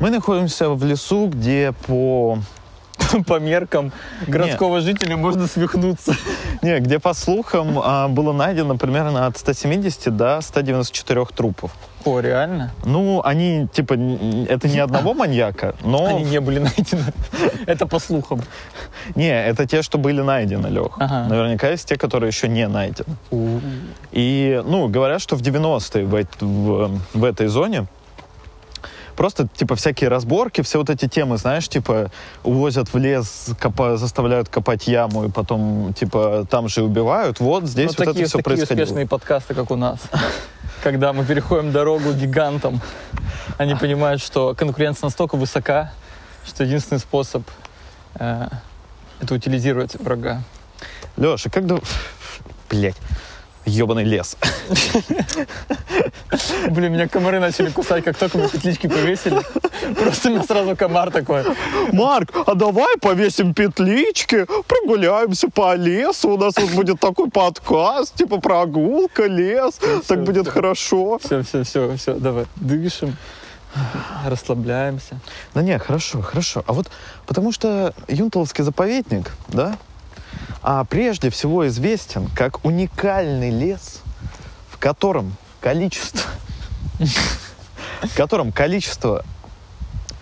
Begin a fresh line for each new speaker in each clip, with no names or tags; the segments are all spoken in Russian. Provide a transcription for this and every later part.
Мы находимся в лесу, где по...
По меркам городского жителя можно свихнуться.
Не, где, по слухам, а, было найдено примерно от 170 до 194 трупов.
О, реально?
Ну, они, типа, это не одного маньяка, но...
Они не были найдены. Это по слухам.
Не, это те, что были найдены, Лех.
Ага.
Наверняка есть те, которые еще не найдены. И, ну, говорят, что в 90-е в, эт- в, в этой зоне просто, типа, всякие разборки, все вот эти темы, знаешь, типа, увозят в лес, копа- заставляют копать яму, и потом, типа, там же убивают. Вот здесь
Вот
вот
такие,
это все
такие
происходило.
успешные подкасты, как у нас. Когда мы переходим дорогу гигантам, они понимают, что конкуренция настолько высока, что единственный способ э, это утилизировать врага.
Леша, как. Блять, ебаный лес.
Блин, меня комары начали кусать, как только мы петлички повесили. Просто у меня сразу комар такой.
Марк, а давай повесим петлички, прогуляемся по лесу, у нас вот будет такой подкаст, типа прогулка, лес, так будет хорошо.
Все, все, все, все, давай, дышим, расслабляемся.
Да не, хорошо, хорошо. А вот потому что Юнталовский заповедник, да, а прежде всего известен как уникальный лес, в котором количество, в котором количество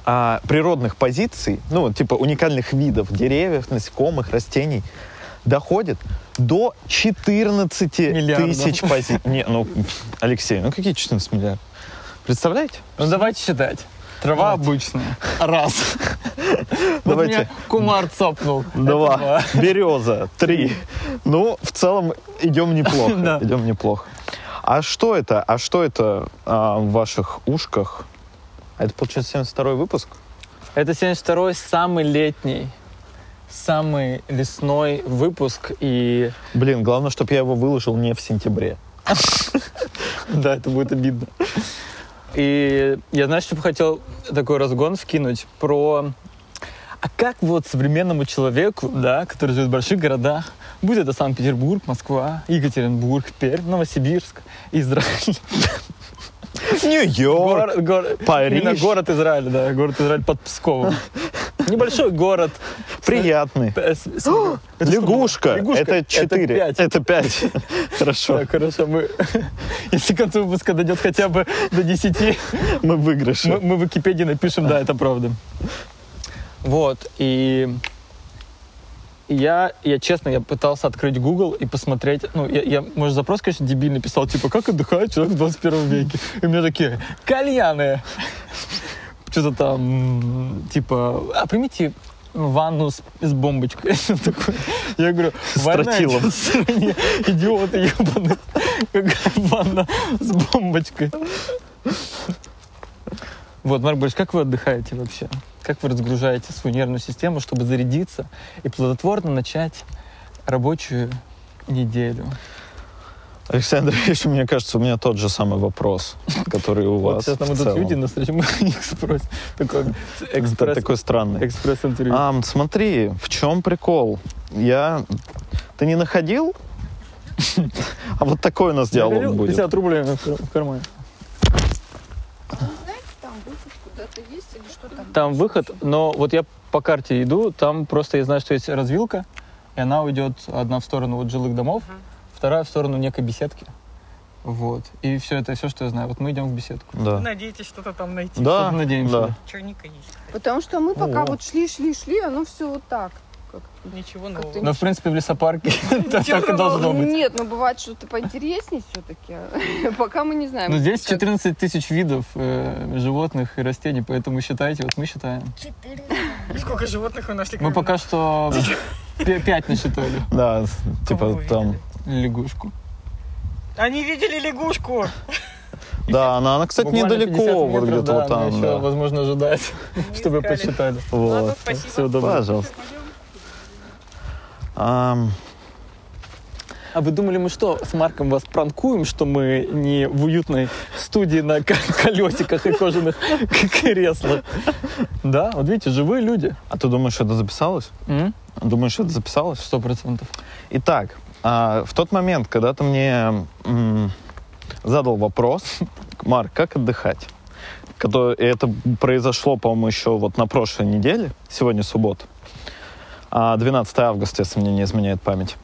а, природных позиций, ну, типа уникальных видов деревьев, насекомых, растений, доходит до 14
Миллиардов.
тысяч позиций. Не, ну, Алексей, ну какие 14 миллиардов? Представляете?
Ну давайте считать. Трава обычная. Раз. Вот
Давайте.
меня кумар цапнул. Это
Два. Береза. Три. Ну, в целом идем неплохо.
Да.
Идем неплохо. А что это? А что это а, в ваших ушках? А Это, получается, 72 выпуск?
Это 72-й самый летний, самый лесной выпуск. И
Блин, главное, чтобы я его выложил не в сентябре.
да, это будет обидно. И я, знаешь, что бы хотел такой разгон вкинуть про... А как вот современному человеку, да, который живет в больших городах, будь это Санкт-Петербург, Москва, Екатеринбург, Пермь, Новосибирск, Израиль.
Нью-Йорк.
Город, город,
Париж.
Именно город Израиль, да, город Израиль под Псковом. Небольшой город.
Приятный.
Э,
Лягушка. Это 4.
пять.
Это 5. Хорошо.
Так, хорошо, мы, если к концу выпуска дойдет хотя бы до 10,
Мы выигрыши.
мы, мы в Википедии напишем, да, это правда. Вот, и я, я честно, я пытался открыть Google и посмотреть, ну, я, я может, запрос, конечно, дебильный писал, типа, как отдыхает человек в 21 веке? И у меня такие, кальяны, что-то там, типа, а примите ванну с, с бомбочкой. Я говорю,
С тротилом.
идиоты ебаные. Какая ванна с бомбочкой. Вот, Марк Борисович, как вы отдыхаете вообще? Как вы разгружаете свою нервную систему, чтобы зарядиться и плодотворно начать рабочую неделю?
Александр Ильич, мне кажется, у меня тот же самый вопрос, который у
Вот
вас.
сейчас нам идут люди на встречу, мы у них спросим. Такой экспресс,
такой странный.
экспресс-интервью.
Ам, смотри, в чем прикол? Я... Ты не находил? А вот такой у нас диалог будет.
50 рублей в кармане.
Знаете, там выход куда-то есть или что там?
Там выход, но вот я по карте иду, там просто я знаю, что есть развилка, и она уйдет одна в сторону вот жилых домов, вторая в сторону некой беседки. Вот. И все это все, что я знаю. Вот мы идем в беседку.
Да.
Надеетесь что-то там найти.
Да,
надеемся.
да.
Черника есть.
Потому что мы пока
О.
вот шли, шли, шли, оно все вот так. Как
Ничего нового.
Но, в принципе, в лесопарке так и должно быть.
Нет, ну бывает что-то поинтереснее все-таки. Пока мы не знаем.
Но здесь
как-
14 тысяч видов э, животных и растений, поэтому считайте, вот мы считаем.
Сколько животных вы нашли?
Мы пока что 5 насчитали
Да, типа там...
лягушку.
нас? Они видели лягушку.
Да, она, она, кстати,
Буквально 50
недалеко, вот
метров,
где-то
да,
вот там,
еще,
да.
возможно, ожидает, чтобы посчитали.
Ладно,
Вот.
спасибо.
Всего доброго.
Пожалуйста. Ам,
А вы думали, мы что, с Марком вас пранкуем, что мы не в уютной студии на ко- колесиках и кожаных креслах? Да, вот видите, живые люди.
А ты думаешь, это записалось? Думаешь, это записалось?
Сто процентов.
Итак, а, в тот момент, когда ты мне задал вопрос, Марк, как отдыхать? Это произошло, по-моему, еще вот на прошлой неделе. Сегодня суббота. А 12 августа, если мне не изменяет память.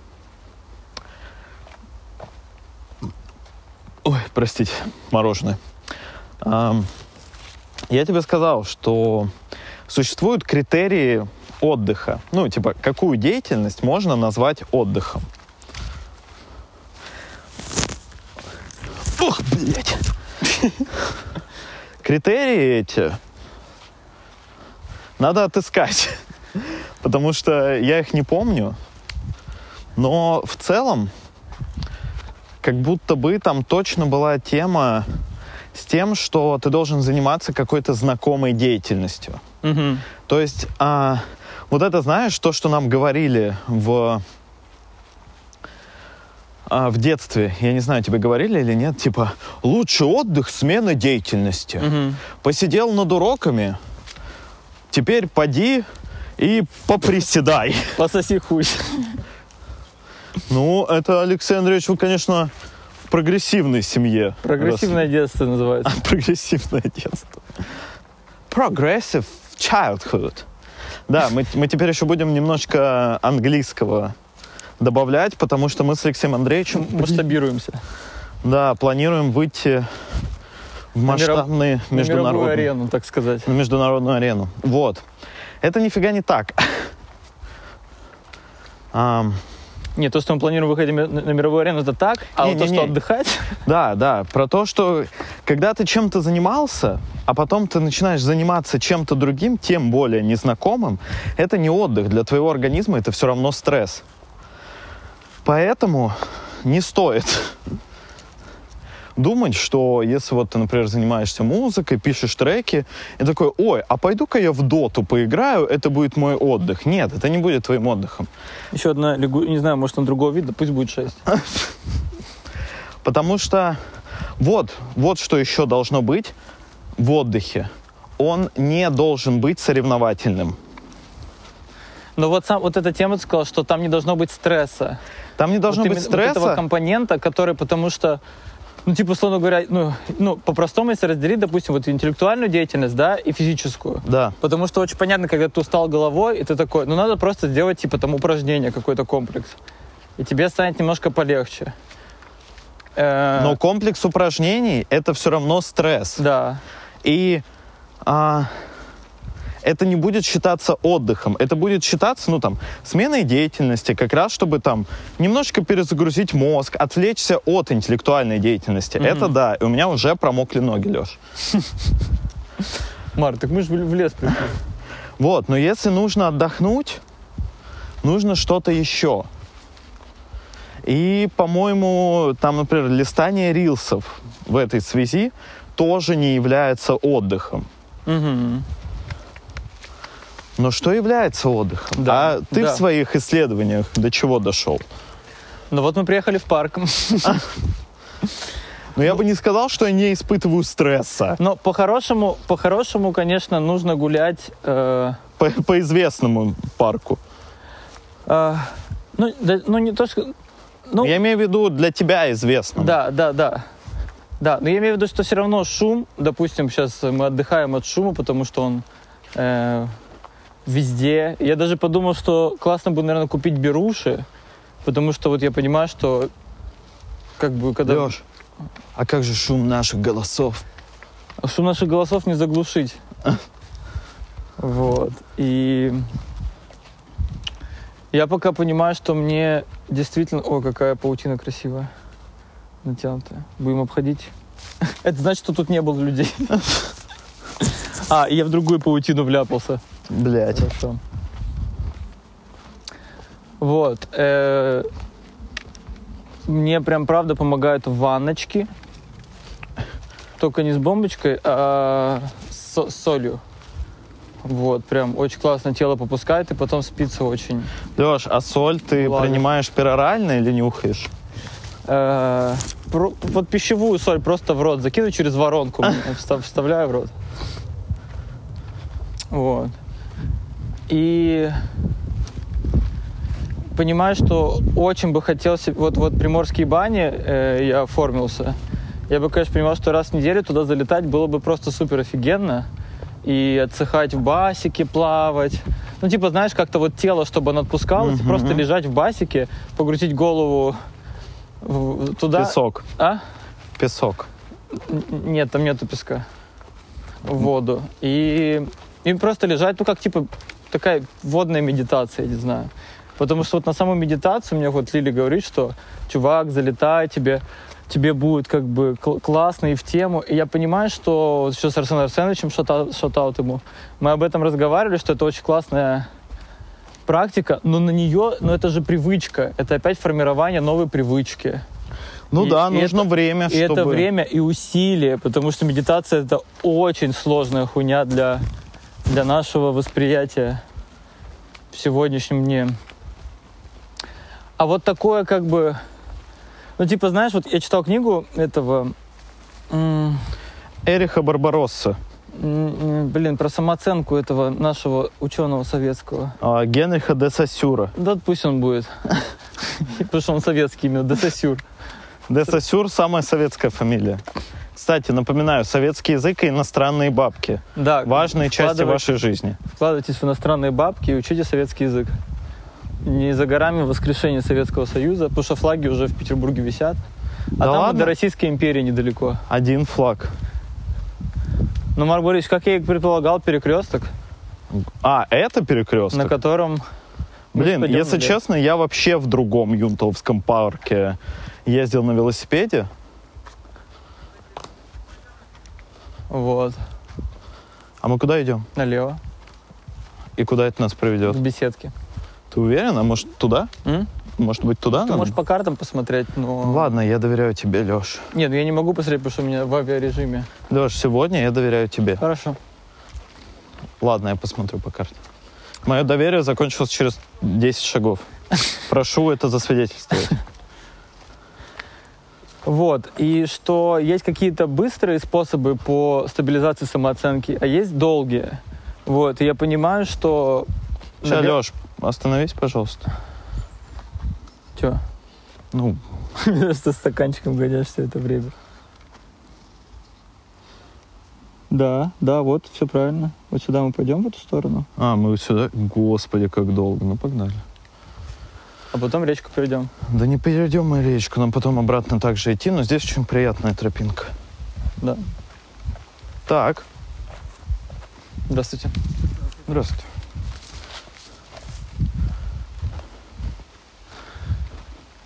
Ой, простите, мороженое. Я тебе сказал, что существуют критерии отдыха. Ну, типа, какую деятельность можно назвать отдыхом? Ох, блядь. Критерии эти надо отыскать, потому что я их не помню. Но в целом, как будто бы там точно была тема с тем, что ты должен заниматься какой-то знакомой деятельностью.
Мгм.
То есть, а, вот это, знаешь, то, что нам говорили в, а, в детстве, я не знаю, тебе говорили или нет, типа, лучший отдых – смена деятельности.
Мгм.
Посидел над уроками, теперь поди и поприседай.
Пососи хуй.
Ну, это, Алексей Андреевич, вы, конечно, в прогрессивной семье.
Прогрессивное детство называется.
росли. Прогрессивное детство. Progressive childhood. Да, мы, мы теперь еще будем немножко английского добавлять, потому что мы с Алексеем Андреевичем
Масштабируемся.
да, планируем выйти в
На миров-
масштабные
На мировую
международные
арену, так сказать.
на международную арену. Вот. Это нифига не так. Ам,
Нет, то, что мы планируем выходить на на мировую арену, это так, а вот то,
Не-не-не.
что отдыхать,
да, да, про то, что когда ты чем-то занимался, а потом ты начинаешь заниматься чем-то другим, тем более незнакомым, это не отдых. Для твоего организма это все равно стресс. Поэтому не стоит думать, что если вот ты, например, занимаешься музыкой, пишешь треки, и такой, ой, а пойду-ка я в доту поиграю, это будет мой отдых. Нет, это не будет твоим отдыхом.
еще одна, не знаю, может, он другого вида, пусть будет 6.
Потому что вот, вот что еще должно быть в отдыхе. Он не должен быть соревновательным.
Но вот, сам, вот эта тема, ты сказал, что там не должно быть стресса.
Там не должно
Вот
быть
именно вот этого
стресса.
компонента, который, потому что, ну, типа, условно говоря, ну, ну по-простому, если разделить, допустим, вот интеллектуальную деятельность, да, и физическую.
Да,
Потому что очень понятно, когда ты устал головой, и ты такой, ну, надо просто сделать, типа, там, упражнение, какой-то комплекс. И тебе станет немножко полегче. Э,
но комплекс упражнений это все равно стресс.
Да.
И а, это не будет считаться отдыхом. Это будет считаться, ну там, сменой деятельности, как раз чтобы там немножечко перезагрузить мозг, отвлечься от интеллектуальной деятельности.
Мгм.
Это да. И у меня уже промокли ноги, Леш.
Мар, так мы же в лес пришли.
Вот, но если нужно отдохнуть, нужно что-то еще. И, по-моему, там, например, листание рилсов в этой связи тоже не является отдыхом.
Мгм.
Но что является отдыхом?
Да,
а ты
да.
в своих исследованиях до чего дошел?
Ну вот мы приехали в парк.
Но я бы не сказал, что я не испытываю стресса
Но по-хорошему, по-хорошему, конечно, нужно гулять. э,
по, по известному парку.
э, ну, да- ну, не то, что... Ну,
Я имею в виду для тебя известному.
Да, да, да. Да, но я имею в виду, что все равно шум, допустим, сейчас мы отдыхаем от шума, потому что он э, везде. Я даже подумал, что классно бы, наверное, купить беруши, потому что вот я понимаю, что как бы когда
Леш, а как же шум наших голосов?
шум наших голосов не заглушить. Вот. И я пока понимаю, что мне действительно... О, какая паутина красивая. Натянутая. Будем обходить. Это значит, что тут не было людей. А, я в другую паутину вляпался.
Блять.
Хорошо. Вот. э, Мне прям правда помогают ванночки. Только не с бомбочкой, а с с солью. Вот, прям очень классно тело попускает, и потом спится очень.
Леш, а соль ты
Ладно.
принимаешь перорально или нюхаешь?
Э, про- вот пищевую соль просто в рот закидываю через воронку, вста- вставляю в рот. Вот. И понимаю, что очень бы хотел себе... Вот, вот приморские бани э, я оформился. Я бы, конечно, понимал, что раз в неделю туда залетать было бы просто супер офигенно. И отсыхать в басике, плавать. Ну, типа, знаешь, как-то вот тело, чтобы оно отпускалось,
Мгм.
просто лежать в басике, погрузить голову в- туда.
Песок.
А?
Песок.
Нет, там нету песка. В воду. И, и просто лежать, ну, как, типа, такая водная медитация, я не знаю. Потому что вот на саму медитацию мне вот Лили говорит, что чувак, залетай, тебе, тебе будет как бы кл- классно и в тему. И я понимаю, что еще с Арсеном Арсеновичем, шатаут, ему, мы об этом разговаривали, что это очень классная практика, но на нее, ну это же привычка, это опять формирование новой привычки.
Ну
И-
да,
и
нужно
это-
время,
И это время и усилие, потому что медитация это очень сложная хуйня для, для нашего восприятия в сегодняшнем дне. А вот такое как бы... Ну, типа, знаешь, вот я читал книгу этого...
Эриха Барбаросса,
Блин, про самооценку этого нашего ученого советского.
а, Генриха де Сосюра.
Да пусть он будет. Потому что он советский именно, Десасюр.
Де Сосюр – самая советская фамилия. Кстати, напоминаю, советский язык и иностранные бабки.
Да,
Важные части вашей жизни.
Вкладывайтесь в иностранные бабки и учите советский язык. Не за горами воскрешение Советского Союза, потому что флаги уже в Петербурге висят. А
Да
там
ладно?
до Российской империи недалеко.
Один флаг.
Но, Марк Борисович, как я и предполагал, перекресток,
А, это
на
перекресток?
котором... мы
Блин, если честно, я вообще в другом Юнтовском парке ездил на велосипеде.
Вот,
А мы куда идем?
налево,
И куда это нас приведет?
в беседке.
Ты уверен? А может туда?
М?
Может быть туда?
Ты
надо?
можешь по картам посмотреть, но...
Ладно, я доверяю тебе, Леш.
Нет, ну я не могу посмотреть, потому что у меня в авиарежиме.
Леш, сегодня я доверяю тебе.
Хорошо.
Ладно, я посмотрю по карте. Мое доверие закончилось через 10 шагов. Прошу это засвидетельствовать.
Вот, и что есть какие-то быстрые способы по стабилизации самооценки, а есть долгие. Вот, и я понимаю, что...
Сейчас,
навер-
Леш, остановись, пожалуйста.
Чё?
Ну,
Что стаканчиком гоняешь все это время? Да, да, вот, все правильно. Вот сюда мы пойдем, в эту сторону.
а, мы сюда. Господи, как долго. Ну, погнали.
А потом речку перейдем.
Да не перейдем мы речку, нам потом обратно также идти, но здесь очень приятная тропинка.
Да.
Так,
Здравствуйте.
здравствуйте.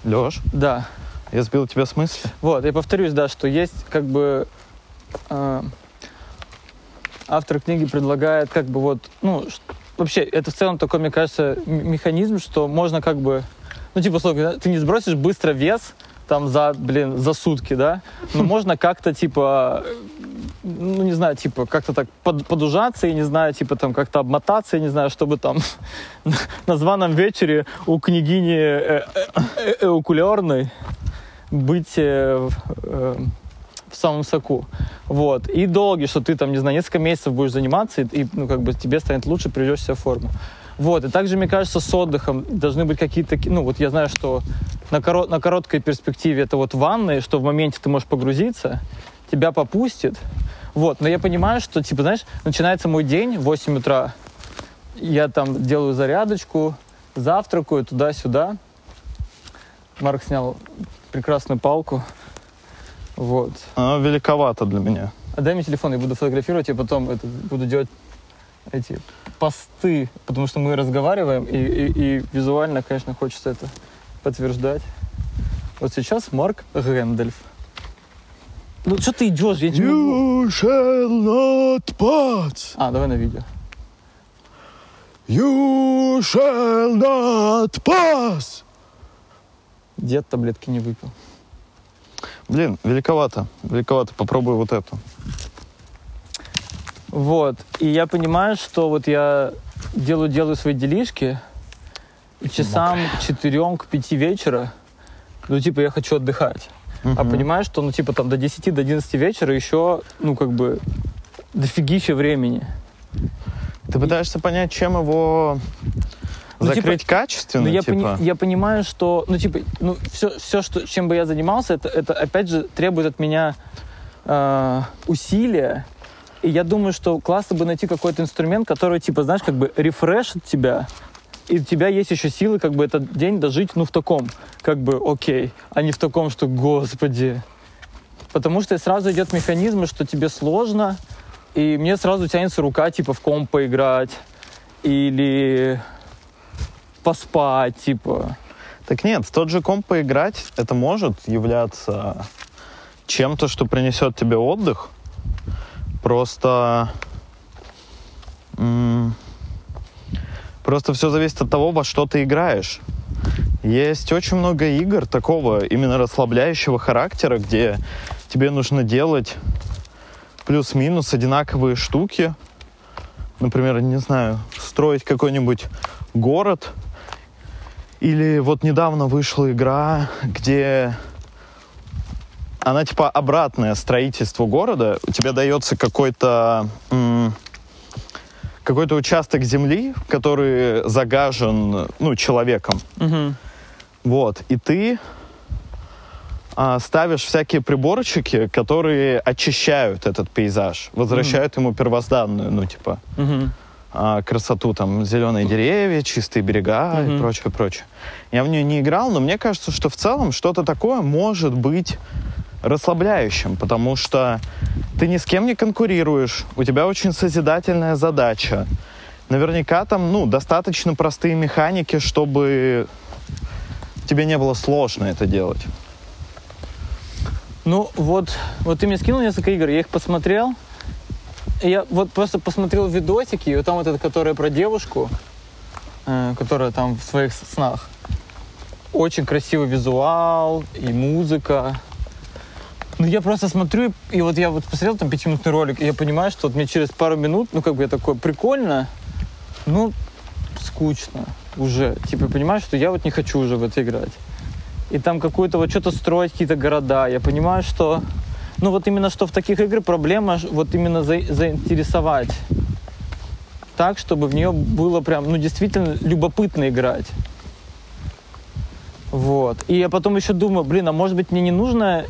Леш,
Да.
я сбил тебя с мысли?
Вот, я повторюсь, да, что есть как бы... э, автор книги предлагает как бы вот... Ну, вообще, это в целом такой, мне кажется, механизм, что можно как бы... Ну, типа, слушай, ты не сбросишь быстро вес там за, блин, за сутки, да? Но можно как-то, типа, э, ну, не знаю, типа, как-то так под- подужаться, я не знаю, типа, там, как-то обмотаться, я не знаю, чтобы там на званом вечере у княгини э, э, э, эукулярной быть э, э, в самом соку. Вот. И долгий, что ты там, не знаю, несколько месяцев будешь заниматься, и, и, ну, как бы тебе станет лучше, приведешь себя в форму. Вот. И также, мне кажется, с отдыхом должны быть какие-то... ки- Ну, вот я знаю, что на, коро- на короткой перспективе это вот ванны, что в моменте ты можешь погрузиться, тебя попустит. Вот. Но я понимаю, что, типа, знаешь, начинается мой день в 8 утра, я там делаю зарядочку, завтракаю туда-сюда. Марк снял прекрасную палку. Вот.
Она великовата для меня.
Отдай мне телефон, я буду фотографировать, и потом это, буду делать эти посты, потому что мы разговариваем, и, и- и визуально, конечно, хочется это подтверждать. Вот сейчас Марк Гэндальф. Ну, что ты идешь? Я не могу.
You shall not pass.
А, давай на видео.
You shall not pass.
Дед таблетки не выпил.
Блин, великовато. Великовато. Попробуй вот эту.
Вот. И я понимаю, что вот я делаю, делаю свои делишки, и часам к четырем, к пяти вечера, ну, типа, я хочу отдыхать. А
Мгм.
понимаешь, что, ну, типа, там до 10, до 11 вечера еще, ну, как бы, дофигища времени.
Ты пытаешься понять, чем его
Ну,
закрыть
типа,
качественно,
Ну, я,
типа.
пони- я понимаю, что, ну, типа, ну, все, все что, чем бы я занимался, это, это, опять же, требует от меня э, усилия. И я думаю, что классно бы найти какой-то инструмент, который, типа, знаешь, как бы рефрешит тебя, и у тебя есть еще силы, как бы, этот день дожить, ну, в таком, как бы, окей, а не в таком, что, господи. Потому что сразу идет механизм, что тебе сложно, и мне сразу тянется рука, типа, в комп поиграть, или поспать, типа.
Так нет, тот же комп поиграть, это может являться чем-то, что принесет тебе отдых. Просто... Просто все зависит от того, во что ты играешь. Есть очень много игр такого именно расслабляющего характера, где тебе нужно делать плюс-минус одинаковые штуки. Например, не знаю, строить какой-нибудь город. Или вот недавно вышла игра, где она типа обратное строительству города. У тебя дается какой-то какой-то участок земли, который загажен, ну, человеком.
Мгм.
Вот. И ты а, ставишь всякие приборчики, которые очищают этот пейзаж, возвращают ему первозданную, ну, типа,
Мгм.
а, красоту, там, зеленые деревья, чистые берега и
Мгм.
прочее, прочее. Я в нее не играл, но мне кажется, что в целом что-то такое может быть расслабляющим, потому что ты ни с кем не конкурируешь, у тебя очень созидательная задача. Наверняка там, ну, достаточно простые механики, чтобы тебе не было сложно это делать.
Ну, вот, вот ты мне скинул несколько игр, я их посмотрел. Я вот просто посмотрел видосики, и вот там вот эта, которая про девушку, э, которая там в своих снах. Очень красивый визуал и музыка. Ну, я просто смотрю, и вот я вот посмотрел там пятиминутный ролик, и я понимаю, что вот мне через пару минут, ну, как бы я такой, прикольно, ну, скучно уже. Типа, понимаешь, что я вот не хочу уже в это играть. И там какую-то вот что-то строить, какие-то города. Я понимаю, что, ну, вот именно что в таких играх проблема, вот именно за- заинтересовать так, чтобы в нее было прям, ну, действительно любопытно играть. Вот. И я потом еще думаю, блин, а может быть мне не нужно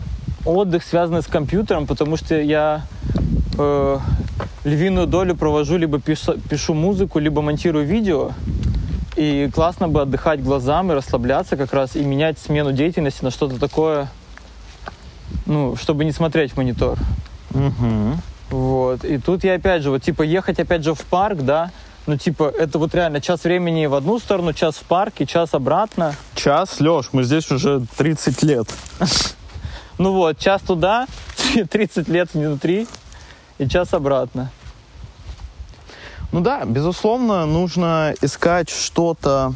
отдых, связанный с компьютером, потому что я э, львиную долю провожу, либо пишу, пишу музыку, либо монтирую видео. И классно бы отдыхать глазам и расслабляться как раз, и менять смену деятельности на что-то такое, ну, чтобы не смотреть в монитор.
Мгм.
Вот. И тут я опять же, вот типа ехать опять же в парк, да, ну типа это вот реально час времени в одну сторону, час в парк и час обратно.
Час, Леш, мы здесь уже 30 лет.
Ну вот, час туда, 30 лет внутри и час обратно.
Ну да, безусловно, нужно искать что-то.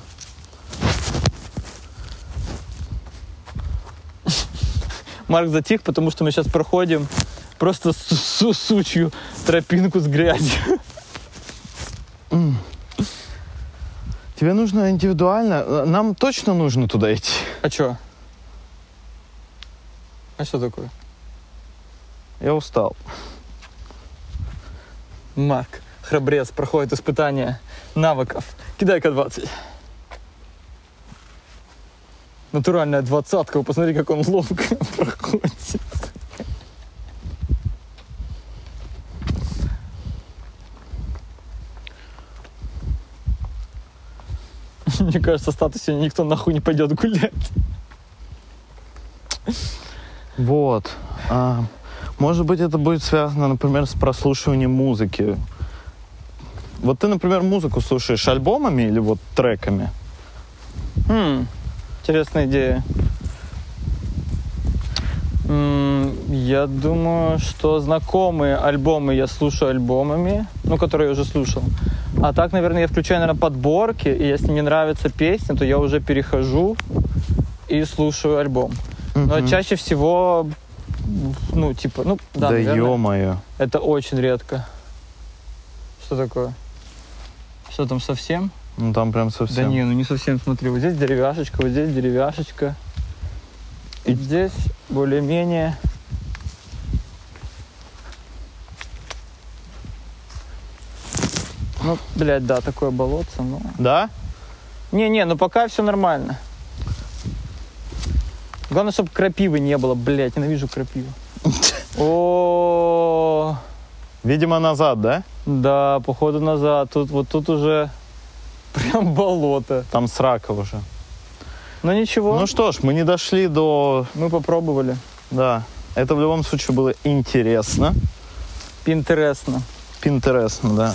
Марк затих, потому что мы сейчас проходим просто су- су- сучью тропинку с грязью.
Тебе нужно индивидуально. э, Нам точно нужно туда идти.
А чё? А что такое?
Я устал.
Марк, храбрец, проходит испытание навыков. Кидай-ка 20. Натуральная двадцатка, вы посмотри, как он ловко проходит. Мне кажется, в статусе никто нахуй не пойдет гулять.
Вот. А, может быть, это будет связано, например, с прослушиванием музыки. Вот ты, например, музыку слушаешь альбомами или вот треками?
Хм, интересная идея. Я думаю, что знакомые альбомы я слушаю альбомами, ну, которые я уже слушал. А так, наверное, я включаю, наверное, подборки, и если мне нравится песня, то я уже перехожу и слушаю альбом. Но
Мгм.
чаще всего, ну, типа, ну, да,
Да
наверное,
ё-моё.
это очень редко. Что такое? Что там совсем?
Ну там прям
Да
совсем.
не, ну не совсем смотри. Вот здесь деревяшечка, вот здесь деревяшечка. И здесь более-менее. Ну, блядь, да, такое болотце, но...
Да?
Не-не, ну пока все нормально. Главное, чтобы крапивы не было, блядь, ненавижу крапиву. О,
Видимо, назад, да?
да, походу назад. Тут вот тут уже прям болото.
Там срака уже.
Но ничего,
Ну что ж, мы не дошли до...
мы попробовали.
Да, это в любом случае было интересно.
Интересно.
Интересно, да.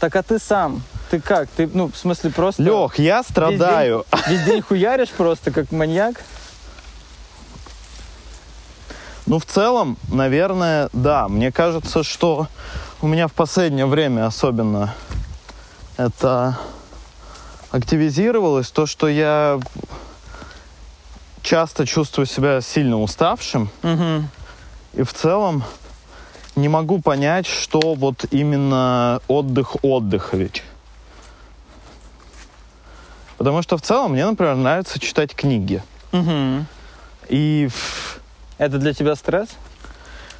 Так а ты сам, ты как? Ты, ну, в смысле, просто
Лех, я страдаю.
весь день хуяришь просто, как маньяк?
Ну, в целом, наверное, да. Мне кажется, что у меня в последнее время особенно это активизировалось. То, что я часто чувствую себя сильно уставшим.
Угу.
И в целом не могу понять, что вот именно отдых отдыха ведь. Потому что в целом мне, например, нравится читать книги.
Угу.
И,
Это для тебя стресс?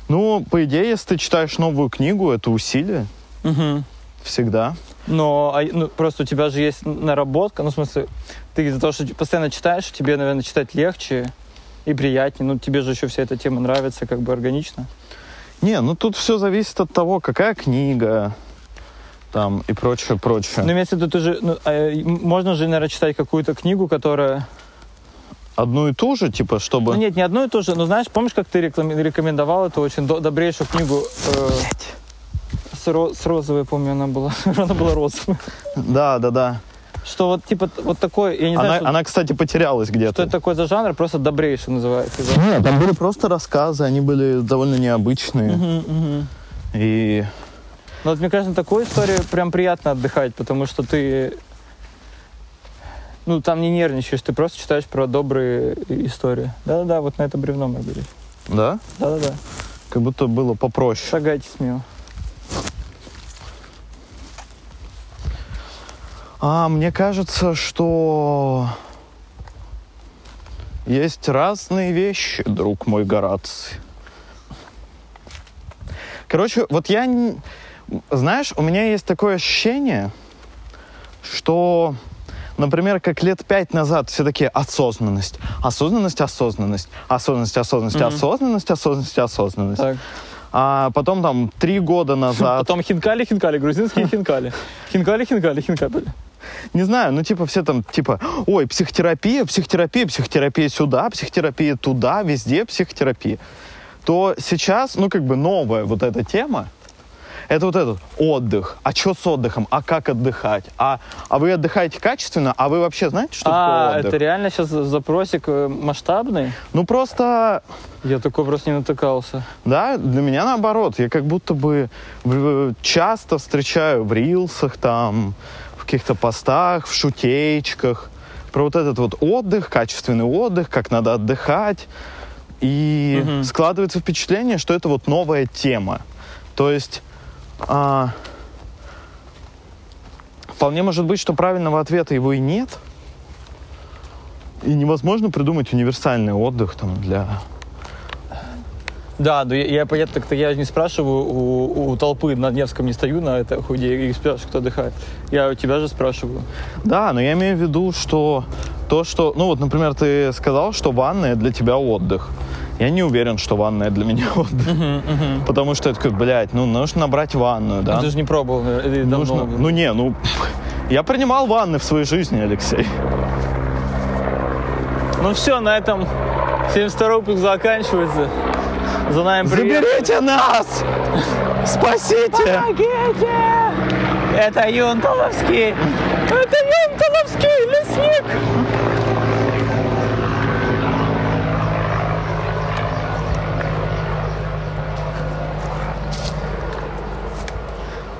ну, по идее, если ты читаешь новую книгу, это усилие
Угу.
всегда.
Но а, ну, просто у тебя же есть наработка, ну, в смысле, ты из-за того, что постоянно читаешь, тебе, наверное, читать легче и приятнее. Ну, тебе же еще вся эта тема нравится, как бы органично.
Не, ну тут все зависит от того, какая книга, там и прочее, прочее.
Но имеется в виду, ты же, ну, а, можно же, наверное, читать какую-то книгу, которая...
Одну и ту же, типа, чтобы...
Ну, нет, не одну и ту же, но знаешь, помнишь, как ты реклами- рекомендовал эту очень до- добрейшую книгу э, с, ро- с розовой, помню, она была. она была розовая.
Да, да, да.
Что вот, типа, вот такой, я не
Она,
знаю, что,
она, кстати, потерялась
что
где-то.
это такой за жанр, просто добрейший называется. да?
Нет, там были просто рассказы, они были довольно необычные.
Мгм, мгм.
И
Ну, вот мне кажется, такой истории прям приятно отдыхать, потому что ты, ну, там не нервничаешь, ты просто читаешь про добрые истории. Да-да-да, вот на это бревно мы были.
да,
Да-да-да,
как будто было попроще.
шагайте смело.
А мне кажется, что есть разные вещи, друг мой Гораций. Короче, вот я, знаешь, у меня есть такое ощущение, что, например, как лет пять назад все такие осознанность, осознанность, осознанность, осознанность, осознанность,
Мгм.
осознанность, осознанность, осознанность.
Так.
А потом там три года назад,
Потом хинкали, хинкали, грузинские хинкали. Хинкали, хинкали, хинкали.
не знаю, ну типа все там типа, ой, психотерапия, психотерапия, психотерапия сюда, психотерапия туда, везде психотерапия. То сейчас, ну как бы новая вот эта тема, это вот этот отдых. А что с отдыхом? А как отдыхать? А, а вы отдыхаете качественно? А вы вообще знаете, что
А,
такое отдых?
это реально сейчас запросик э, масштабный?
Ну просто,
Я такой просто не натыкался.
да, для меня наоборот. Я как будто бы часто встречаю в рилсах там, в каких-то постах, в шутеечках про вот этот вот отдых, качественный отдых, как надо отдыхать. И
Мгм.
складывается впечатление, что это вот новая тема. То есть а, вполне может быть, что правильного ответа его и нет. И невозможно придумать универсальный отдых там для...
Да, да, я, я понятно, я не спрашиваю у, у толпы на Невском не стою на этой худе и спрашиваю, кто отдыхает. Я у тебя же спрашиваю.
Да, но я имею в виду, что то, что... Ну вот, например, ты сказал, что ванная для тебя отдых. Я не уверен, что ванная для меня отдых. Потому что я такой, блядь, ну нужно набрать ванную, да?
Ну, Ты же не пробовал, наверное, или давно
Нужно... Ну не, ну... Я принимал ванны в своей жизни, Алексей.
Ну все, на этом 72 выпуск заканчивается. За нами привет.
Заберите нас! Спасите!
Помогите! Это Юнталовский! Это Юнталовский лесник!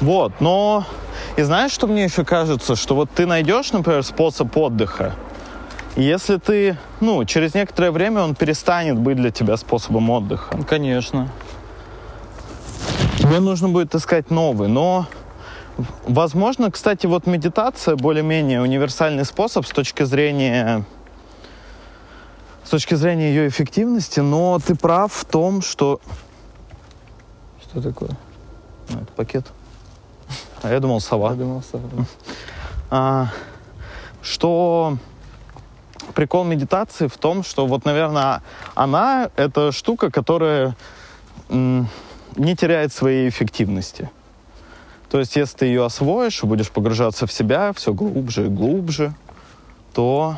Вот, но... И знаешь, что мне еще кажется? Что вот ты найдешь, например, способ отдыха, если ты, ну, через некоторое время он перестанет быть для тебя способом отдыха.
Конечно.
Тебе нужно будет искать новый, но возможно, кстати, вот медитация более-менее универсальный способ с точки зрения с точки зрения ее эффективности, но ты прав в том, что
Что такое?
Ну, это пакет. А я думал
Я
сова.
думал, что-
а, что прикол медитации в том, что вот, наверное, она это штука, которая не теряет своей эффективности. То есть, если ты ее освоишь и будешь погружаться в себя все глубже и глубже, то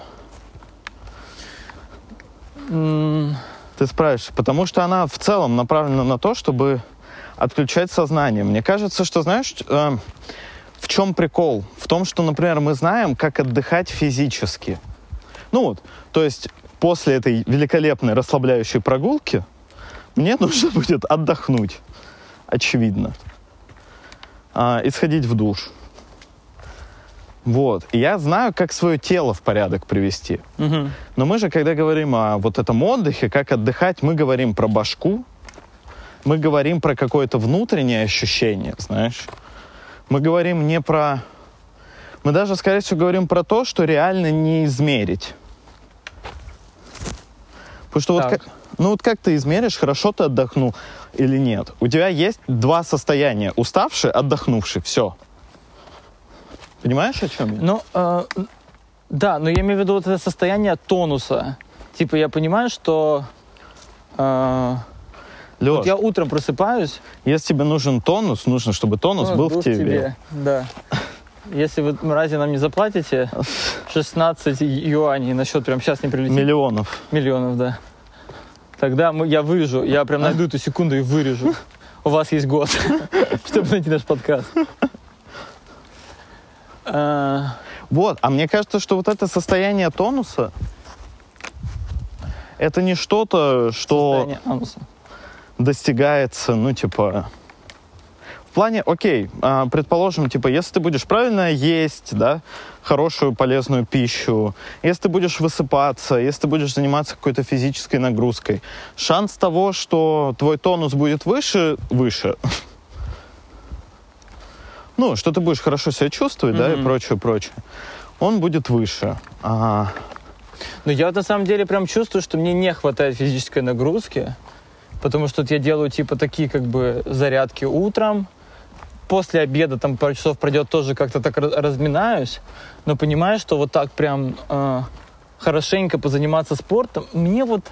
ты справишься. Потому что она в целом направлена на то, чтобы отключать сознание. Мне кажется, что, знаешь, э, в чем прикол? В том, что, например, мы знаем, как отдыхать физически. Ну вот, то есть после этой великолепной расслабляющей прогулки мне нужно будет отдохнуть, очевидно, А, и сходить в душ. Вот. И я знаю, как свое тело в порядок привести.
мгм.
Но мы же, когда говорим о вот этом отдыхе, как отдыхать, мы говорим про башку, мы говорим про какое-то внутреннее ощущение, знаешь. Мы говорим не про... Мы даже, скорее всего, говорим про то, что реально не измерить. Потому что вот
Так.
как, ну вот как ты измеришь, хорошо ты отдохнул или нет? У тебя есть два состояния. Уставший, отдохнувший. Все. Понимаешь, о чем я?
Ну, э, да, но я имею в виду вот это состояние тонуса. Типа я понимаю, что э,
Лёш,
вот я утром просыпаюсь,
если тебе нужен тонус, нужно, чтобы тонус
ну,
был в тебе.
Да. Если вы, мрази, нам не заплатите 16 юаней на счет прямо сейчас не прилетит.
Миллионов.
Миллионов, да. Тогда мы, я вырежу, я прям найду эту секунду и вырежу. У вас есть год, чтобы найти наш подкаст. А,
Вот, а мне кажется, что вот это состояние тонуса, это не что-то, что
состояние ануса.
Достигается, ну, типа... В плане, окей, а, предположим, типа, если ты будешь правильно есть, да, хорошую полезную пищу, если ты будешь высыпаться, если ты будешь заниматься какой-то физической нагрузкой, шанс того, что твой тонус будет выше, выше. Ну, что ты будешь хорошо себя чувствовать, да, и прочее, прочее, он будет выше. А,
Но я вот на самом деле прям чувствую, что мне не хватает физической нагрузки, потому что вот я делаю типа такие как бы зарядки утром, после обеда там пару часов пройдет тоже как-то так раз- разминаюсь, но понимаю, что вот так прям э, хорошенько позаниматься спортом, мне вот,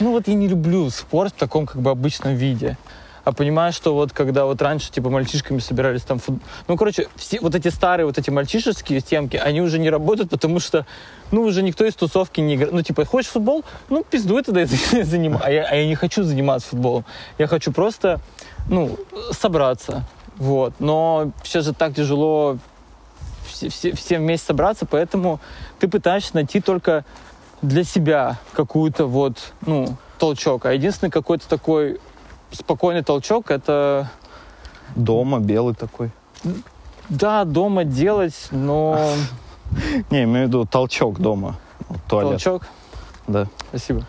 ну вот я не люблю спорт в таком как бы обычном виде. А понимаю, что вот когда вот раньше типа мальчишками собирались там фут... Ну, короче, все вот эти старые вот эти мальчишеские темки, они уже не работают, потому что, ну, уже никто из тусовки не играет. Ну, типа, хочешь футбол? Ну, пиздуй тогда и занимайся. А я, а я не хочу заниматься футболом. Я хочу просто, ну, собраться. Вот. Но сейчас же так тяжело все, все, все вместе собраться, поэтому ты пытаешься найти только для себя какую-то вот, ну, толчок. А единственный какой-то такой спокойный толчок это
дома белый такой.
да, дома делать, но
Не, имею в виду толчок дома. Туалет.
толчок.
Да.
Спасибо.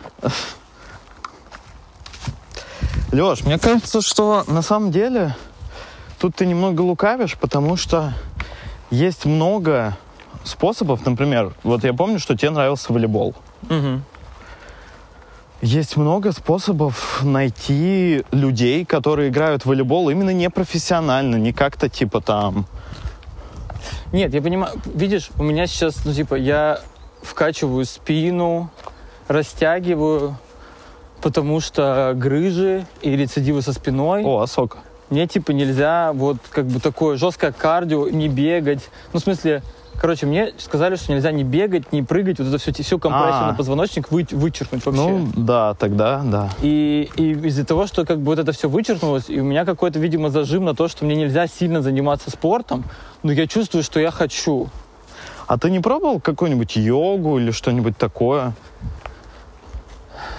Леш, мне кажется, что на самом деле тут ты немного лукавишь, потому что есть много способов. Например, вот я помню, что тебе нравился волейбол.
Мгм.
Есть много способов найти людей, которые играют в волейбол именно непрофессионально, не как-то типа там...
Нет, я понимаю, видишь, у меня сейчас, ну, типа, я вкачиваю спину, растягиваю, потому что грыжи и рецидивы со спиной.
О, Асока.
Мне, типа, нельзя вот как бы такое жесткое кардио, не бегать. Ну, в смысле, короче, мне сказали, что нельзя не бегать, не прыгать, вот это все, всю компрессию
А.
на позвоночник вы, вычеркнуть вообще.
Ну, да, тогда, да.
И, и из-за того, что как бы вот это все вычеркнулось, и у меня какой-то, видимо, зажим на то, что мне нельзя сильно заниматься спортом, но я чувствую, что я хочу.
А ты не пробовал какую-нибудь йогу или что-нибудь такое?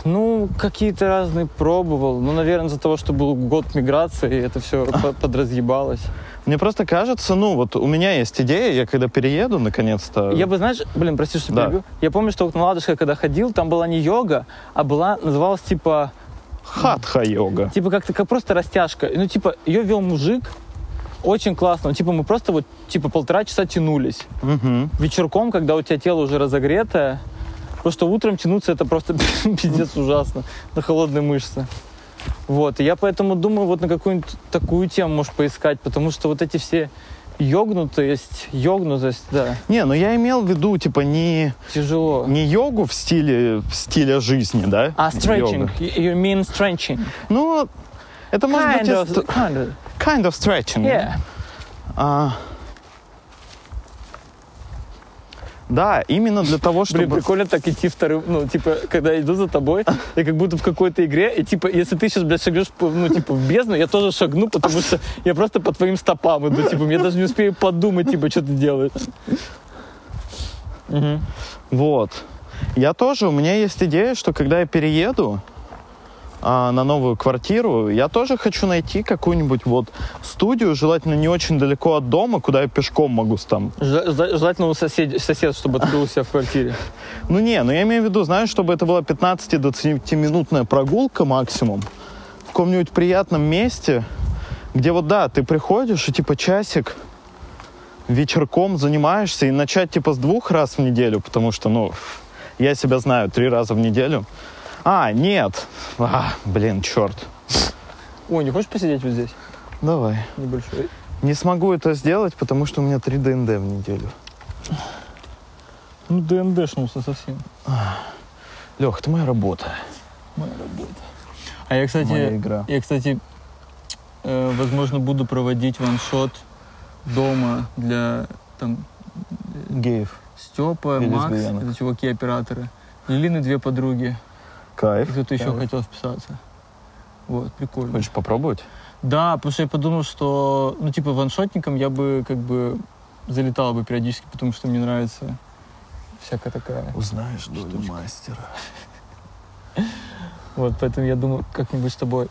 Ну, какие-то разные пробовал. Ну, наверное, из-за того, что был год миграции, это все подразъебалось.
Мне просто кажется, ну вот у меня есть идея, я когда перееду, наконец-то...
Я бы, знаешь, блин, прости, что
Да.
перебью. Я помню, что вот на Ладожской, когда ходил, там была не йога, а была, называлась типа,
Хатха-йога.
типа как-то как просто растяжка. Ну, типа, ее вел мужик, очень классно. Ну, типа, мы просто вот, типа, полтора часа тянулись.
Мгм.
вечерком, когда у тебя тело уже разогретое, потому что утром тянуться это просто пиздец ужасно на холодные мышцы. Вот, и я поэтому думаю вот на какую-нибудь такую тему можешь поискать, потому что вот эти все йогнутость, йогнутость, да,
Не, ну я имел в виду, типа, не,
тяжело.
не йогу в стиле в стиле жизни, да?
А stretching,
Йога.
you mean stretching?
Ну, это может
Kind
быть... и
of, kind of,
kind of stretching.
yeah.
А, да, именно для того, чтобы...
Блин, прикольно так идти вторым, ну, типа, когда иду за тобой, я как будто в какой-то игре, и, типа, если ты сейчас, блядь, шагнешь, ну, типа, в бездну, я тоже шагну, потому что я просто по твоим стопам иду, типа, я даже не успею подумать, типа, что ты делаешь. Мгм.
Вот. Я тоже, у меня есть идея, что когда я перееду а, на новую квартиру, я тоже хочу найти какую-нибудь вот студию, желательно не очень далеко от дома, куда я пешком могу там.
Жел- жел- Желательно у сосед, сосед, чтобы открыл себя в квартире.
Ну не, ну я имею в виду, знаешь, чтобы это была 15-20-минутная прогулка максимум в каком-нибудь приятном месте, где вот да, ты приходишь и типа часик вечерком занимаешься и начать типа с двух раз в неделю, потому что, ну, я себя знаю, три раза в неделю. А, нет. А, блин, черт.
Ой, не хочешь посидеть вот здесь?
Давай.
Небольшой.
Не смогу это сделать, потому что у меня 3 ДНД в неделю.
Ну, ДНДшнулся совсем.
Лех, это моя работа.
Моя работа. А я, кстати,
моя игра.
Я, кстати, э, возможно, буду проводить ваншот дома для там
Геев.
Степа,
И
Макс, это чуваки-операторы. Лилины две подруги.
Кайф.
кто-то еще
Кайф.
хотел вписаться. Вот, прикольно.
Хочешь попробовать?
Да, потому что я подумал, что, ну, типа, ваншотником я бы, как бы, залетал бы периодически, потому что мне нравится всякая такая.
Узнаешь долю мастера.
Вот, поэтому я думаю, как-нибудь с тобой.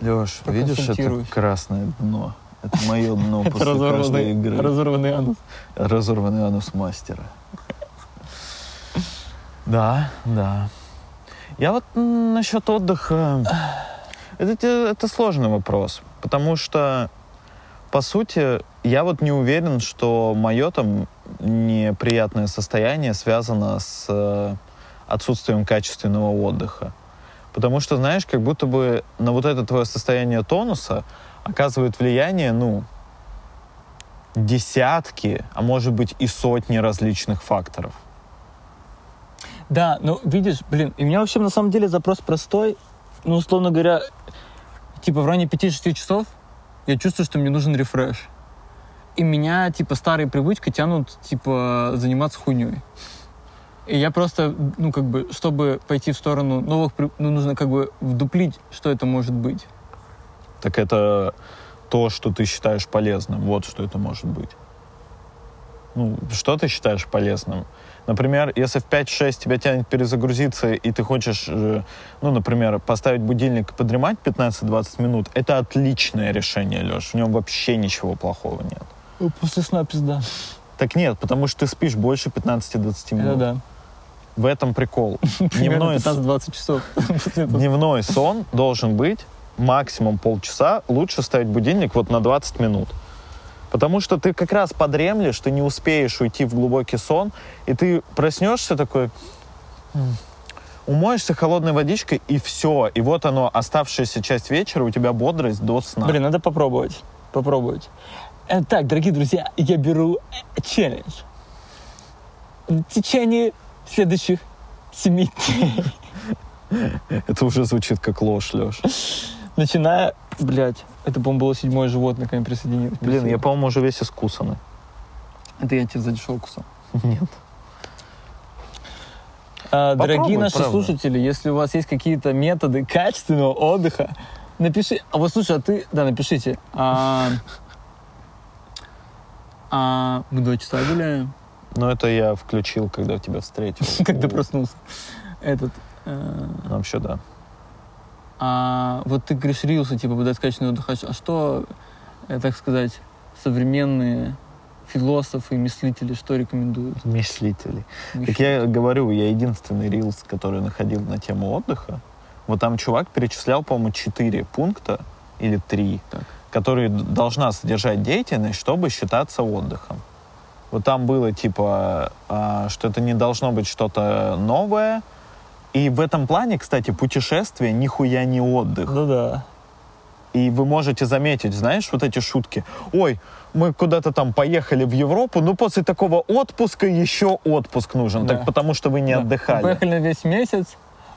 Леш, видишь это красное дно? Это мое дно после каждой игры.
разорванный анус.
Разорванный анус мастера. Да, да. Я вот насчет отдыха... Это, это сложный вопрос, потому что, по сути, я вот не уверен, что мое там неприятное состояние связано с э, отсутствием качественного отдыха. Потому что, знаешь, как будто бы на вот это твое состояние тонуса оказывает влияние, ну, десятки, а может быть и сотни различных факторов.
Да, ну видишь, блин, и у меня вообще на самом деле запрос простой. Ну, условно говоря, типа в районе 5-6 часов я чувствую, что мне нужен рефреш. И меня, типа, старые привычки тянут, типа, заниматься хуйней. И я просто, ну, как бы, чтобы пойти в сторону новых, ну, нужно как бы вдуплить, что это может быть.
Так это то, что ты считаешь полезным. Вот что это может быть. Ну, что ты считаешь полезным? Например, если в 5-6 тебя тянет перезагрузиться, и ты хочешь, э, ну, например, поставить будильник и подремать 15-20 минут, это отличное решение, Леш. В нем вообще ничего плохого нет.
После сна пизда.
Так нет, потому что ты спишь больше 15-20 минут.
Это да.
В этом прикол. Дневной, с-
15-20 часов.
Дневной сон должен быть максимум полчаса. Лучше ставить будильник вот на 20 минут. Потому что ты как раз подремлешь, ты не успеешь уйти в глубокий сон, и ты проснешься такой, «М, умоешься холодной водичкой, и все. И вот оно, оставшаяся часть вечера, у тебя бодрость до сна.
Блин, надо попробовать. Попробовать. Э, Так, дорогие друзья, я беру э, челлендж. В течение следующих семи дней,
Это уже звучит как ложь, Леш.
начиная, блядь, это, по-моему, было седьмое животное, ко мне присоединилось.
Блин, я, по-моему, уже весь искусанный.
Это я тебе за дешевку кусал.
Нет.
А, Дорогие наши
правда.
слушатели, если у вас есть какие-то методы качественного отдыха, напиши. А вот слушай, а ты, да, напишите. А, а мы два часа гуляем,
Но это я включил, когда тебя встретил.
когда проснулся. Этот. э,
Ну, Вообще, да.
А вот ты говоришь рилсы, типа, подать качественный отдых. А что, э, так сказать, современные философы и мыслители что рекомендуют?
Мыслители. Так я говорю, я единственный рилс, который находил на тему отдыха. Вот там чувак перечислял, по-моему, четыре пункта или три, которые должна содержать деятельность, чтобы считаться отдыхом. Вот там было типа, а, что это не должно быть что-то новое. И в этом плане, кстати, путешествие нихуя не отдых.
Ну да.
И вы можете заметить, знаешь, вот эти шутки. Ой, мы куда-то там поехали в Европу, ну после такого отпуска еще отпуск нужен,
Да.
так потому что вы не
Да.
отдыхали.
Поехали на весь месяц.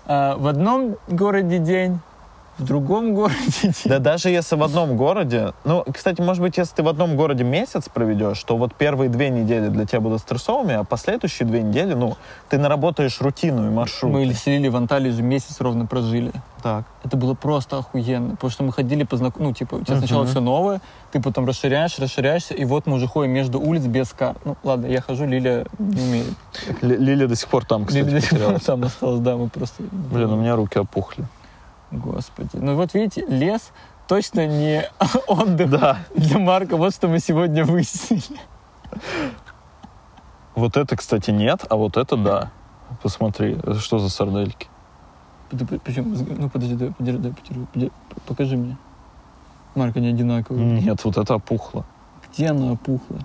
а, в одном городе день, в другом городе.
Да даже если в одном городе, ну, кстати, может быть, если ты в одном городе месяц проведешь, то вот первые две недели для тебя будут стрессовыми, а последующие две недели, ну, ты наработаешь рутину и маршрут.
Мы селили в Анталии же месяц ровно прожили.
Так.
Это было просто охуенно, потому что мы ходили по знаку, ну, типа, у тебя сначала все новое, ты потом расширяешь, расширяешься, и вот мы уже ходим между улиц без карт. Ну, ладно, я хожу, Лиля не умеет.
Л- Лиля до сих пор там, кстати,
Лиля
потерялась.
там осталась, да, мы просто...
Блин, у меня руки опухли.
Господи. Ну вот видите, лес точно не отдых
Да.
для Марка. Вот что мы сегодня выяснили.
Вот это, кстати, нет, а вот это да. Посмотри, это что за сардельки?
Почему? Ну подожди, дай, подержи, дай, подержи, подержи, покажи мне. Марк, они одинаковые.
Нет, вот это опухло.
Где она опухла?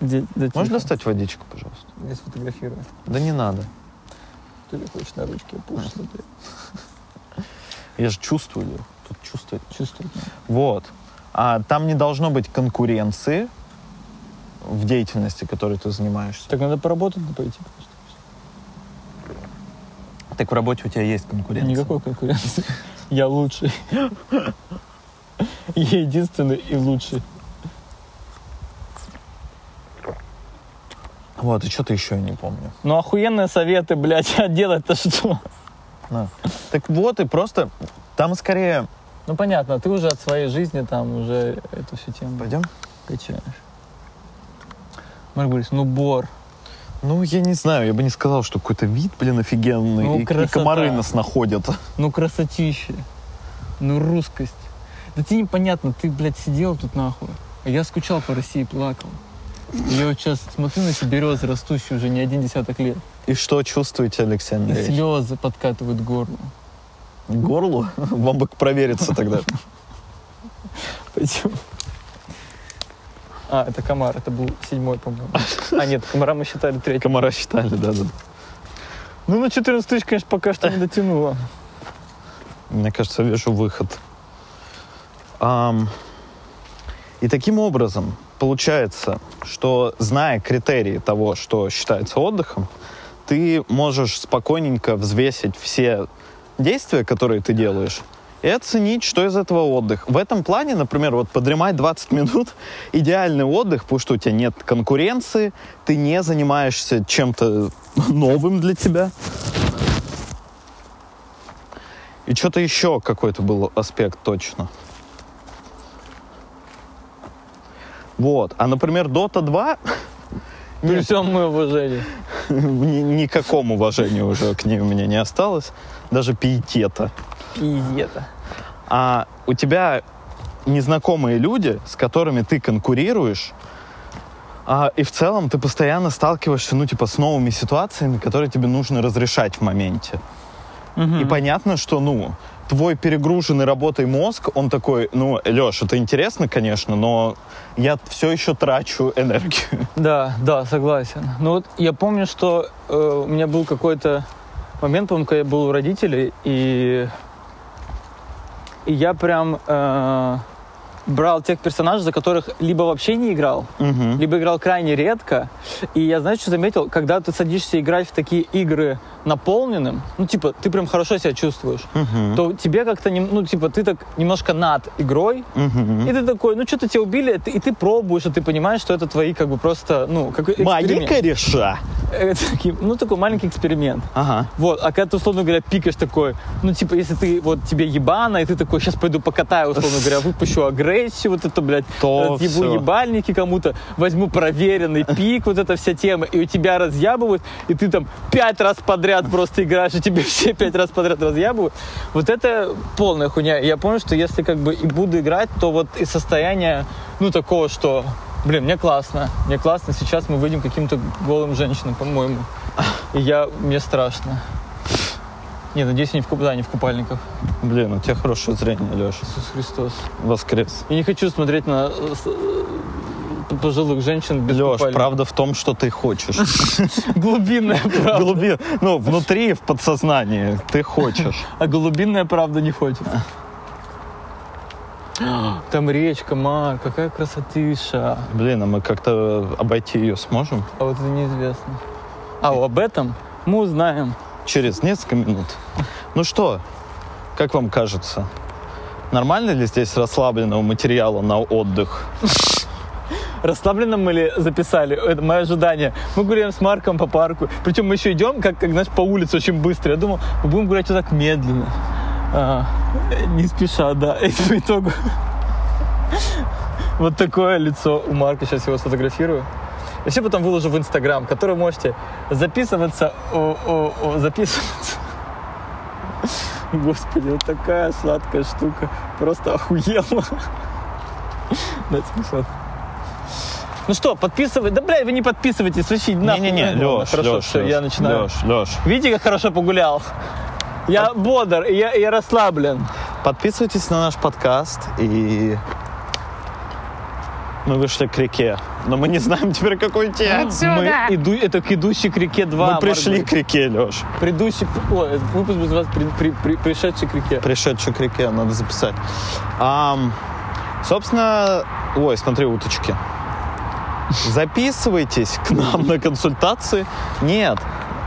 Где, да,
Можешь достать водичку, пожалуйста?
Я сфотографирую.
Да не надо.
Ты ли хочешь на ручке опухла? смотри.
Я же чувствую, тут чувствовать.
Чувствует. надо.
Вот. А там не должно быть конкуренции в деятельности, которой ты занимаешься.
Так надо поработать, да пойти просто.
Так в работе у тебя есть конкуренция.
Никакой конкуренции. Я лучший. Я единственный и лучший.
Вот, и что-то еще я не помню.
Ну охуенные советы, блядь, а делать-то что?
На. Так вот, и просто там скорее...
Ну понятно, ты уже от своей жизни там уже эту всю тему
Пойдем?
качаешь. Марк Борисович, ну бор.
Ну, я не знаю, я бы не сказал, что какой-то вид, блин, офигенный.
Ну,
и, и
красота.
комары нас находят.
Ну красотища. Ну русскость. Да тебе непонятно, ты, блядь, сидел тут нахуй. А я скучал по России и плакал. И Я вот сейчас смотрю на эти березы, растущие уже не один десяток лет.
И что чувствуете, Алексей Андреевич?
слезы подкатывают. К горлу?
Вам бы провериться тогда.
Пойдем. А, это комар, это был седьмой, по-моему. А, нет, комара мы считали третьим.
Комара считали, да-да.
Ну, на 14 тысяч, конечно, пока что не дотянуло.
Мне кажется, вижу выход. Ам, И таким образом получается, что зная критерии того, что считается отдыхом, ты можешь спокойненько взвесить все действия, которые ты делаешь, и оценить, что из этого отдых. В этом плане, например, вот подремать 20 минут – идеальный отдых, потому что у тебя нет конкуренции, ты не занимаешься чем-то новым для тебя. И что-то еще какой-то был аспект точно. Вот. А, например, Dota 2
При всем моем уважении.
ни- никаком уважения уже к ней у меня не осталось. Даже пиетета.
Это.
А у тебя незнакомые люди, с которыми ты конкурируешь, а, и в целом ты постоянно сталкиваешься, ну, типа, с новыми ситуациями, которые тебе нужно разрешать в моменте. И понятно, что, ну, твой перегруженный работой мозг, он такой, ну, Леш, это интересно, конечно, но я все еще трачу энергию.
Да, да, согласен. Ну вот я помню, что э, у меня был какой-то момент, по-моему, когда я был у родителей, и, и я прям э, брал тех персонажей, за которых либо вообще не играл,
Мгм.
либо играл крайне редко. И я, знаешь, что заметил? Когда ты садишься играть в такие игры наполненным, ну, типа, ты прям хорошо себя чувствуешь,
Мгм.
то тебе как-то, ну, типа, ты так немножко над игрой,
Мгм.
и ты такой, ну что-то тебя убили, и ты пробуешь, и ты понимаешь, что это твои как бы просто, ну, как
Мои кореша.
Ну, такой маленький эксперимент.
Ага.
Вот, а когда ты, условно говоря, пикаешь такой, ну, типа, если ты, вот, тебе ебано, и ты такой, сейчас пойду покатаю, условно говоря, выпущу агрессию, вот это, блядь,
То
разъебу
всё.
ебальники кому-то, возьму проверенный пик, вот эта вся тема, и у тебя разъябывают, и ты там пять раз подряд просто играешь, и тебе все пять раз подряд разъябывают. Вот это полная хуйня. И Я понял, что если как бы и буду играть, то вот из состояния, ну, такого, что, блин, мне классно, мне классно, сейчас мы выйдем каким-то голым женщинам, по-моему. И я, мне страшно. Не, надеюсь, не в, куп- да, не в купальниках.
Блин, у тебя хорошее зрение, Леша.
Иисус Христос.
Воскрес.
Я не хочу смотреть на э, э, пожилых женщин без
Леш,
купальников.
правда в том, что ты хочешь.
Глубинная правда.
Глуби... Ну, внутри, в подсознании, ты хочешь.
А глубинная правда не хочет. Там речка, Марк, какая красотыша.
Блин, а мы как-то обойти ее сможем?
А вот это неизвестно. А об этом мы узнаем.
Через несколько минут. Ну что, как вам кажется? Нормально ли здесь расслабленного материала на отдых?
Расслабленно мы ли записали? Это мое ожидание. Мы гуляем с Марком по парку. Причем мы еще идем, как, как знаешь, по улице очень быстро. Я думал, мы будем гулять вот так медленно. А, не спеша, да. И по итогу вот такое лицо у Марка. Сейчас его сфотографирую. И все потом выложу в Инстаграм, который можете записываться, о, о, о, записываться. Господи, вот такая сладкая штука. Просто охуела. Мне фото. Ну что, подписывай. Да, бля, вы не подписывайтесь, вообще нахуй.
Не-не-не,
Ну,
Леш,
хорошо,
Леш,
всё,
Леш,
я начинаю.
Леш, Леш.
Видите, как хорошо погулял? Я бодр, и я, я расслаблен.
Подписывайтесь на наш подкаст и мы вышли к реке. Но мы не знаем теперь, какой идти отсюда.
Мы иду, это к идущей к реке 2.
Мы пришли к реке, Леш.
Предыдущий, о, выпуск без вас при, при- при- пришедший к реке.
Пришедший к реке, надо записать. Ам, собственно, ой, смотри, уточки. Записывайтесь к нам на консультации. Нет,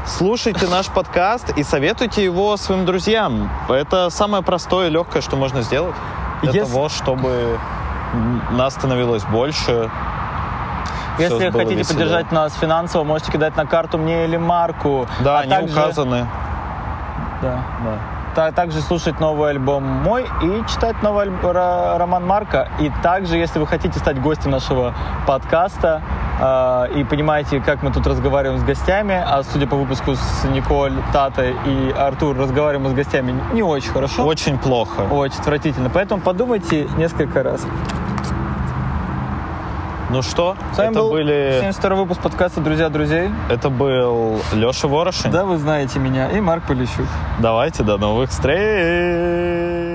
слушайте наш подкаст и советуйте его своим друзьям. Это самое простое и легкое, что можно сделать для
Если-
того, чтобы нас становилось больше.
Если хотите
веселее.
поддержать нас финансово, можете кидать на карту мне или Марку.
Да,
А
они
также-
указаны.
Да.
Да.
Та- Также слушать новый альбом мой и читать новый альб- ро- роман Марка. И также, если вы хотите стать гостем нашего подкаста э, и понимаете, как мы тут разговариваем с гостями, а судя по выпуску с Николь, Тата и Артур, разговариваем с гостями не очень хорошо.
Очень плохо.
Очень отвратительно. Поэтому подумайте несколько раз.
Ну что,
С вами
это
был
были...
72 выпуск подкаста «Друзья друзей».
Это был Леша Ворошин.
Да, вы знаете меня. И Марк Полищук.
Давайте, до новых встреч!